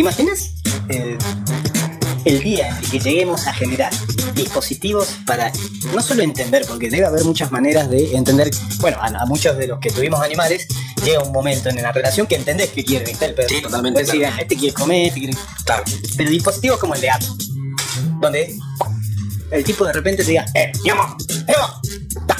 ¿Te imaginas eh, el día en el que lleguemos a generar dispositivos para no solo entender, porque debe haber muchas maneras de entender, bueno, a, a muchos de los que tuvimos animales, llega un momento en la relación que entendés que quiere, ¿viste? El perro. Sí, totalmente, decir, claro. "Ah, este quiere comer, este quiere... Claro. Pero dispositivos como el de Apple, donde el tipo de repente te diga, eh, Yomo, Yomo,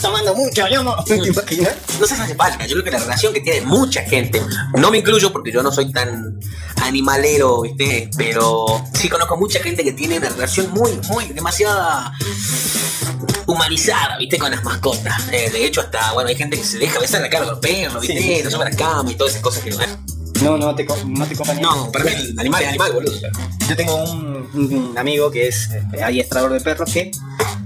estás tomando mucho, Yomo. ¿Te imaginas? No se hace falta. Yo creo que la relación que tiene mucha gente, no me incluyo porque yo no soy tan animalero, ¿viste? Pero sí conozco mucha gente que tiene una relación muy, muy, demasiada humanizada, ¿viste? Con las mascotas. Eh, de hecho, hasta, bueno, hay gente que se deja besar la cara con los perros, ¿viste? Sí. Se a la cama y todas esas cosas que no. No, no te, no te copa ni- No, para mí el animal es animal, boludo. Yo tengo un, un amigo que es eh, adiestrador de perros que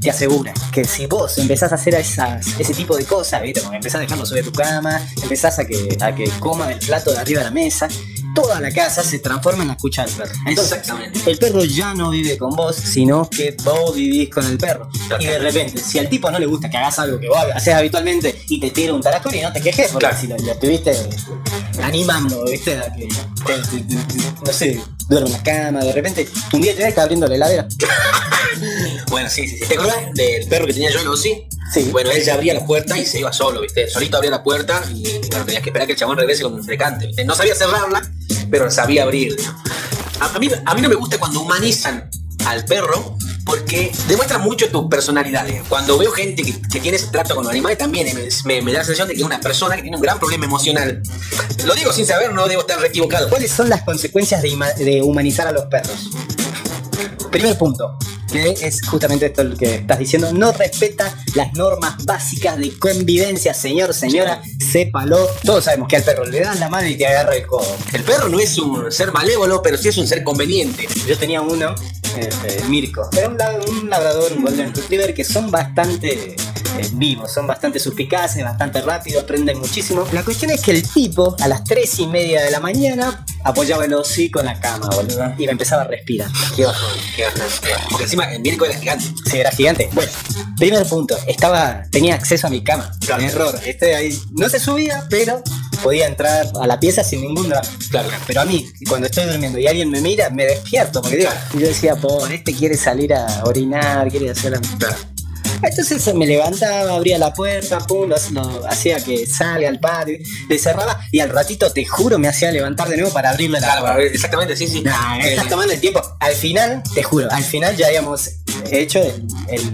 te asegura que si vos empezás a hacer esas, ese tipo de cosas, ¿viste? Como empezás a dejarlo sobre tu cama, empezás a que, a que coma del plato de arriba de la mesa, toda la casa se transforma en la escucha del perro. Entonces, Exactamente. el perro ya no vive con vos, sino que vos vivís con el perro. Y de repente, si al tipo no le gusta que hagas algo que vos haces habitualmente y te tira un tarascón y no te quejes, porque Claro. si lo, lo estuviste animando, ¿viste? A que, te- te- te- no sé, duerme en la cama, de repente, un día te ves está abriendo la heladera. Bueno, sí, sí, sí. ¿Te acuerdas del perro que tenía yo, no? Sí. Bueno, él ya abría la puerta y se iba solo, ¿viste? Solito abría la puerta y bueno, tenías que esperar que el chabón regrese con un frecante, ¿viste? No sabía cerrarla, pero sabía abrir. A, a mí, a mí no me gusta cuando humanizan al perro porque demuestra mucho tus personalidades. Cuando veo gente que, que tiene ese trato con los animales, también me, me- me da la sensación de que es una persona que tiene un gran problema emocional. Lo digo sin saber, no debo estar re equivocado. ¿Cuáles son las consecuencias de humanizar a los perros? Primer punto, que es justamente esto lo que estás diciendo, no respeta las normas básicas de convivencia, señor, señora, sépalo. Todos sabemos que al perro le das la mano y te agarra el codo. El perro no es un ser malévolo, pero sí es un ser conveniente. Yo tenía uno, este, Mirko. Era un, un labrador, un golden retriever que son bastante eh, vivos, son bastante suspicaces, bastante rápidos, aprenden muchísimo. La cuestión es que el tipo, a las 3 y media de la mañana, apoyaba el hocico en la cama, boludo, y me empezaba a respirar. Qué bajón, qué bajón. qué bajón. Porque encima el Mirko era gigante. Sí, era gigante. Bueno, primer punto, estaba, tenía acceso a mi cama. Claro. Error. Este ahí no se subía, pero podía entrar a la pieza sin ningún drama. Claro. Pero a mí, cuando estoy durmiendo y alguien me mira, me despierto. Porque digo, yo decía, pobre, este quiere salir a orinar, quiere hacer. Claro. Entonces me levantaba, abría la puerta, pum, lo, lo hacía que salga al patio, le cerraba y al ratito, te juro, me hacía levantar de nuevo para abrirle la Claro, puerta. exactamente, sí, sí. Nah, Eh, estás tomando el tiempo. Al final, te juro, al final ya habíamos hecho el, el-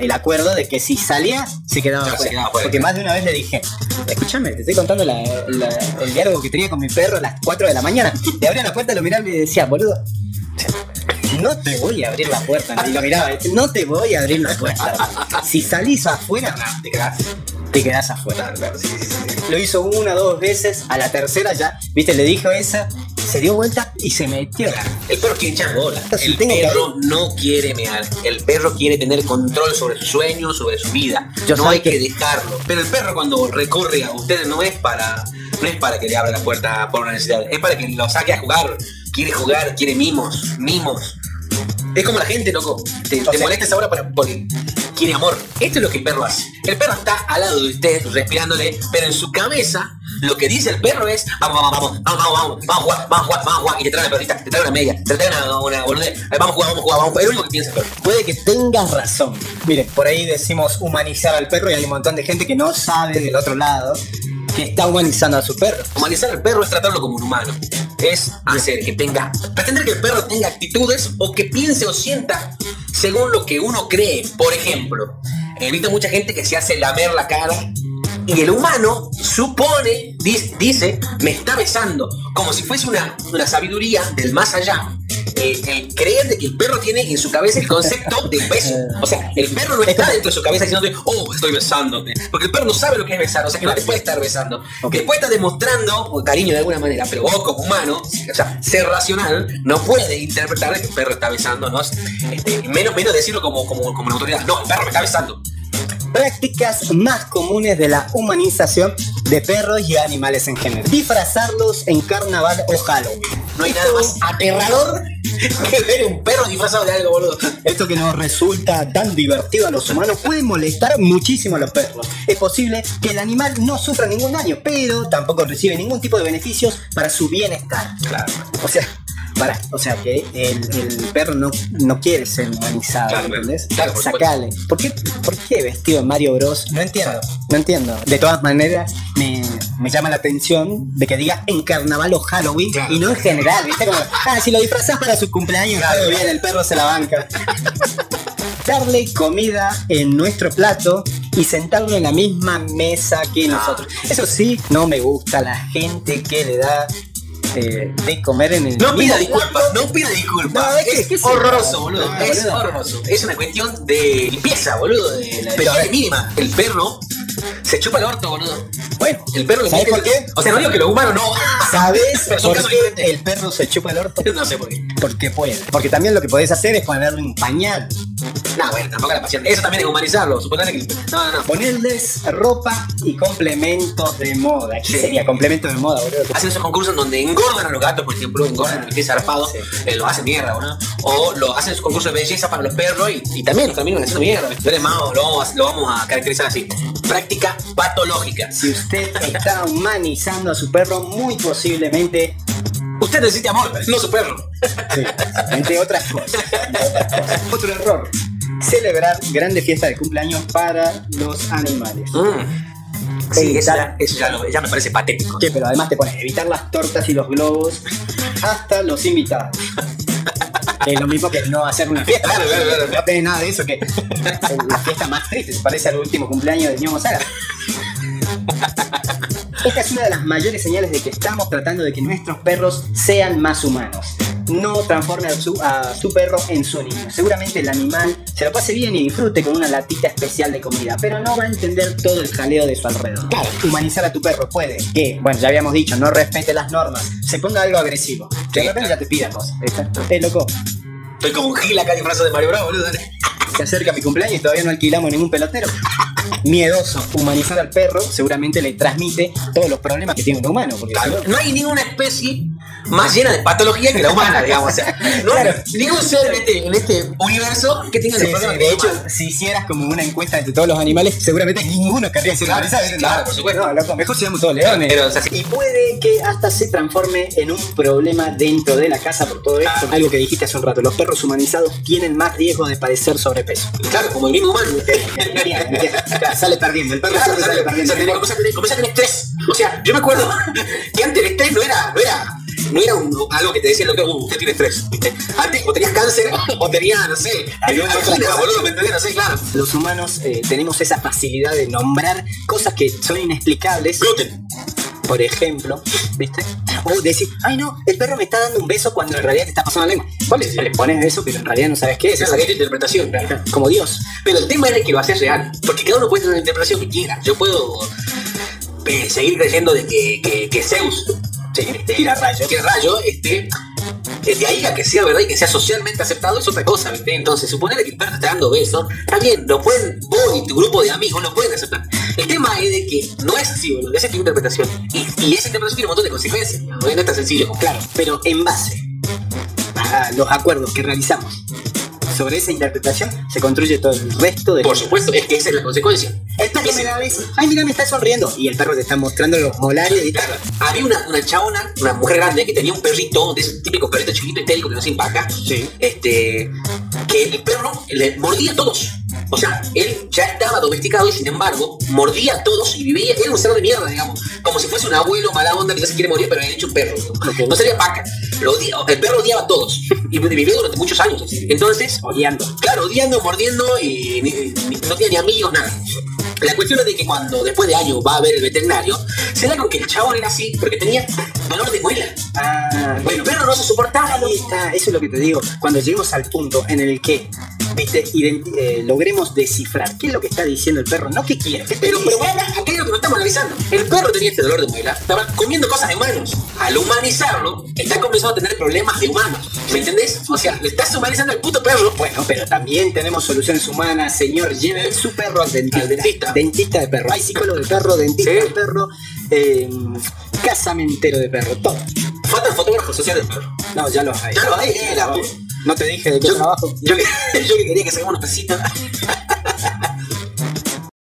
el acuerdo de que si salía, se quedaba se. Porque más de una vez le dije, escúchame, te estoy contando la- la- el diálogo que tenía con mi perro a las 4 de la mañana. Le abría la puerta, lo miraba y le decía, boludo. No te voy a abrir la puerta. Y lo miraba, no te voy a abrir la puerta. Si salís afuera, te quedás. te quedás afuera. Lo hizo una, dos veces, a la tercera ya, viste, le dijo esa, se dio vuelta y se metió. El perro quiere echar bola. El perro no quiere mear. El perro quiere tener control sobre sus sueños, sobre su vida. Yo no hay que... que- dejarlo. Pero el perro cuando recorre a ustedes no es para no es para que le abra la puerta por una necesidad. Es para que lo saque a jugar. Quiere jugar, quiere mimos, mimos. Es como la gente, loco. Te, te sea- molestes ahora para, porque quiere amor. Esto es lo que el perro hace. El perro está al lado de usted, respirándole, pero en su cabeza lo que dice el perro es vamos, vamos, vamos, vamos, vamos, vamos, vamos a jugar, vamos a jugar, vamos a jugar. Y te trae una perrita, te trae una media, te trae una, una boludez. Vamos a jugar, vamos a jugar, vamos a jugar. Es lo único que piensa el perro. Puede que tengas razón. Miren, por ahí decimos humanizar al perro y hay un montón de gente que no sabe del otro lado que está humanizando a su perro. Humanizar al perro es tratarlo como un humano. Es hacer que tenga, pretender que el perro tenga actitudes o que piense o sienta según lo que uno cree. Por ejemplo, he visto mucha gente que se hace lamer la cara y el humano supone, dice, me está besando, como si fuese una, una sabiduría del más allá. eh, el creer de que el perro tiene en su cabeza el concepto del beso. O sea, el perro no está dentro de su cabeza diciéndote, oh, estoy besándote. Porque el perro no sabe lo que es besar, o sea que no te puede estar besando. Ok. Que puede estar demostrando cariño de alguna manera, pero vos como humano, o sea, ser racional, no puede interpretar de que el perro está besando, ¿no? Este, menos, menos decirlo como, como, como una autoridad. No, el perro me está besando. Prácticas más comunes de la humanización de perros y animales en general. Disfrazarlos en carnaval o Halloween. No hay nada más aterrador que ver un perro disfrazado de algo, boludo. Esto que nos resulta tan divertido a los humanos puede molestar muchísimo a los perros. Es posible que el animal no sufra ningún daño, pero tampoco recibe ningún tipo de beneficios para su bienestar. Claro. O sea, para, o sea, que el, el perro no, no quiere ser humanizado, Claro, ¿entendés? claro, por. Sacale. ¿Por qué, ¿Por qué vestido de Mario Bros? No entiendo. No entiendo. De todas maneras, me, me llama la atención de que diga en carnaval o Halloween Claro. y no en general, ¿viste? Como, ah, si lo disfrazás para su cumpleaños, todo bien, el perro se la banca. Darle comida en nuestro plato y sentarlo en la misma mesa que nosotros. Eso sí, no me gusta la gente que le da eh, de comer en el No pida disculpas, no pida disculpas. No, es que- es ¿qué se- horroroso, boludo. No, es boludo. horroroso. Es una cuestión de limpieza, boludo. De la Pero, mínima. El perro se chupa el orto, boludo. Bueno, El perro le ¿sabes por qué? O sea, no digo que los humanos no. ¿Sabes por qué el perro se chupa el orto? No sé por qué. Porque puede. Porque también lo que podés hacer es ponerle un pañal. No, bueno, tampoco la pasión. Eso también es humanizarlo. Suponer que. No, no, no. Ponerles ropa y complementos de moda. ¿Qué Sí. sería complemento de moda, boludo? Hacen esos concursos en donde engordan a los gatos, por ejemplo, engordan el pie zarpado, Sí. eh, lo hacen mierda, boludo. O lo hacen esos concursos de belleza para los perros y, y también lo terminan haciendo mierda. Lo vamos, a, lo vamos a caracterizar así. Práctica patológica. Si usted está humanizando a su perro, muy posiblemente, Usted necesita amor, no su perro. sí, entre otras cosas. Otro error. Celebrar grandes fiestas de cumpleaños para los animales. Mm. Sí, eso, ya, eso ya, lo- ya me parece patético. Que, pero además te pones evitar las tortas y los globos hasta los invitados. Es lo mismo que no hacer una fiesta. Claro, claro, claro. No tenés nada de eso que es la fiesta más triste. Se parece al último cumpleaños de Ñomo Saga. Esta es una de las mayores señales de que estamos tratando de que nuestros perros sean más humanos. No transforme a su, a su perro en su niño. Seguramente el animal se lo pase bien y disfrute con una latita especial de comida, pero no va a entender todo el jaleo de su alrededor. Claro. Humanizar a tu perro puede que, bueno, ya habíamos dicho, no respete las normas, se ponga algo agresivo. De repente ya te pida cosas. ¿viste? Eh, loco, Estoy como un gil acá disfrazado de Mario Bravo, boludo. se acerca mi cumpleaños y todavía no alquilamos ningún pelotero. Miedoso, humanizar al perro seguramente le transmite todos los problemas que tiene un humano. Porque Claro, no hay ninguna especie más llena de patología que la humana, digamos. O sea, no hay Claro. ningún ser en este, en este universo que tenga Sí, los de hecho, humana. si hicieras como una encuesta entre todos los animales, seguramente ninguno querría ser Claro, claro, por supuesto. No, loco, mejor seamos todos leones. Pero, o sea, sí. Y puede que hasta se transforme en un problema dentro de la casa por todo esto. Algo que dijiste hace un rato, los perros humanizados tienen más riesgo de padecer sobrepeso. claro, como el mismo humano. Sale perdiendo, el perro sale o sea, perdiendo. tenés- comienza a tener- comienza a tener estrés. O sea, yo me acuerdo que antes el estrés no era, no era, no era un- algo que te decía el doctor, uh, usted tiene estrés. ¿viste? Antes o tenías cáncer o tenías, no sé, alguna angina, boludo, ¿me entendés? No sé, claro. Los humanos eh, tenemos esa facilidad de nombrar cosas que son inexplicables. Gluten. Por ejemplo, ¿viste? O decir, ay no, el perro me está dando un beso cuando en realidad te está pasando la lengua. Vos le, le pones eso, pero en realidad no sabes qué es. Esa es la interpretación. claro. Como Dios. Pero el tema es que lo haces real. Porque cada uno puede tener la interpretación que quiera. Yo puedo eh, seguir creyendo de que, que, que Zeus rayos. tira rayo, este, eh, de ahí a que sea verdad y que sea socialmente aceptado es otra cosa, ¿viste? Entonces, suponer que perro está dando besos, está lo pueden, vos y tu grupo de amigos lo pueden aceptar. El tema es de que no es así, boludo, esa es tu interpretación. Y, esa interpretación tiene un montón de consecuencias, ¿no? no es tan sencillo. Claro, pero en base a los acuerdos que realizamos sobre esa interpretación se construye todo el resto de Por supuesto, es que esa es la consecuencia. Me da besos. Ay, mira, me está sonriendo. Y el perro te está mostrando los molares y Claro, había una, una chabona, una mujer grande, que tenía un perrito, de ese típico perrito chiquito histérico que no se empaca, Sí. este, que el perro le mordía a todos. O sea, él ya estaba domesticado y sin embargo mordía a todos y vivía, era un cerdo de mierda, digamos, como si fuese un abuelo mala onda que no se quiere morir, pero había hecho un perro. No sería paca. Lo odia- el perro odiaba a todos y vivió durante muchos años. Entonces, odiando. Claro, odiando, mordiendo y ni- no tiene ni amigos, nada. La cuestión es de que cuando después de años va a ver el veterinario, se da con que el chabón era así porque tenía dolor de muela. Ah, El perro no se soportaba. Ahí está, eso es lo que te digo. Cuando lleguemos al punto en el que viste, eh, logremos descifrar qué es lo que está diciendo el perro, no qué quiere. ¿Qué te Pero, pero bueno, acá es lo que nos estamos analizando. El perro tenía este dolor de muela, estaba comiendo cosas de humanos. Al humanizarlo, está comenzando a tener problemas de humanos. ¿Me entendés? O sea, le estás humanizando al puto perro. Bueno, pero también tenemos soluciones humanas, señor. Lleve su perro al dentista. Al dentista. Dentista de perro. Hay psicólogo de perro, dentista Sí. de perro, eh, casamentero de perro, todo. Faltan fotógrafos sociales del perro. No, ya lo hay. Ya lo hay, eh, la- No te dije de qué Yo, trabajo. yo, que- yo que quería que saquemos unos pesitos.